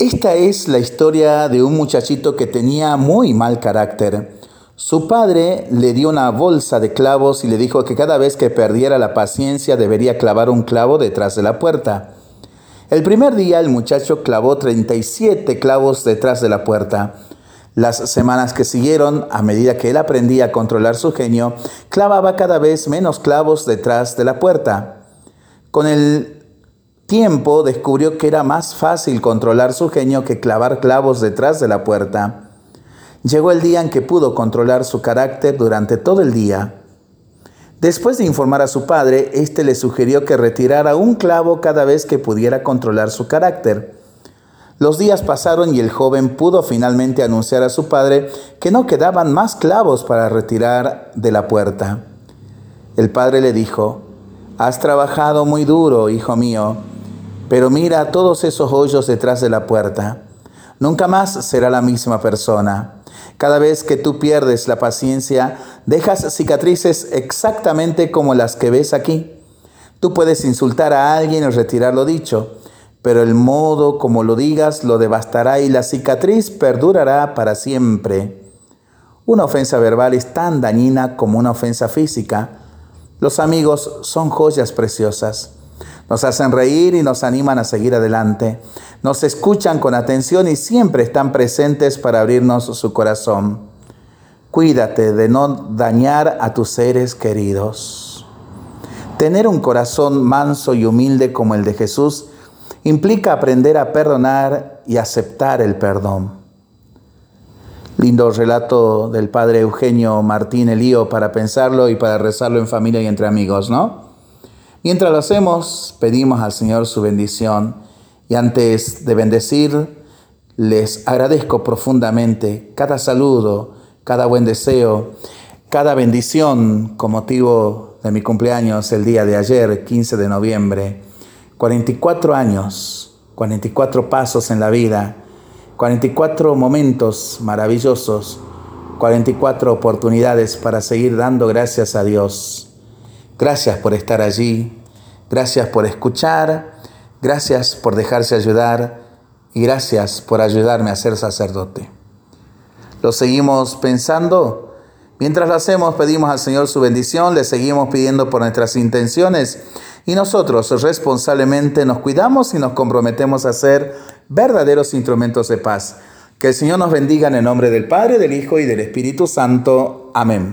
Esta es la historia de un muchachito que tenía muy mal carácter. Su padre le dio una bolsa de clavos y le dijo que cada vez que perdiera la paciencia debería clavar un clavo detrás de la puerta. El primer día el muchacho clavó 37 clavos detrás de la puerta. Las semanas que siguieron, a medida que él aprendía a controlar su genio, clavaba cada vez menos clavos detrás de la puerta. Con el tiempo descubrió que era más fácil controlar su genio que clavar clavos detrás de la puerta. Llegó el día en que pudo controlar su carácter durante todo el día. Después de informar a su padre, éste le sugirió que retirara un clavo cada vez que pudiera controlar su carácter. Los días pasaron y el joven pudo finalmente anunciar a su padre que no quedaban más clavos para retirar de la puerta. El padre le dijo, Has trabajado muy duro, hijo mío, pero mira todos esos hoyos detrás de la puerta. Nunca más será la misma persona. Cada vez que tú pierdes la paciencia, dejas cicatrices exactamente como las que ves aquí. Tú puedes insultar a alguien y retirar lo dicho, pero el modo como lo digas lo devastará y la cicatriz perdurará para siempre. Una ofensa verbal es tan dañina como una ofensa física. Los amigos son joyas preciosas. Nos hacen reír y nos animan a seguir adelante. Nos escuchan con atención y siempre están presentes para abrirnos su corazón. Cuídate de no dañar a tus seres queridos. Tener un corazón manso y humilde como el de Jesús implica aprender a perdonar y aceptar el perdón. Lindo relato del padre Eugenio Martín Elío para pensarlo y para rezarlo en familia y entre amigos, ¿no? Mientras lo hacemos, pedimos al Señor su bendición y antes de bendecir, les agradezco profundamente cada saludo, cada buen deseo, cada bendición con motivo de mi cumpleaños el día de ayer, 15 de noviembre. 44 años, 44 pasos en la vida 44 momentos maravillosos, 44 oportunidades para seguir dando gracias a Dios. Gracias por estar allí, gracias por escuchar, gracias por dejarse ayudar y gracias por ayudarme a ser sacerdote. Lo seguimos pensando. Mientras lo hacemos, pedimos al Señor su bendición, le seguimos pidiendo por nuestras intenciones y nosotros responsablemente nos cuidamos y nos comprometemos a ser verdaderos instrumentos de paz. Que el Señor nos bendiga en el nombre del Padre, del Hijo y del Espíritu Santo. Amén.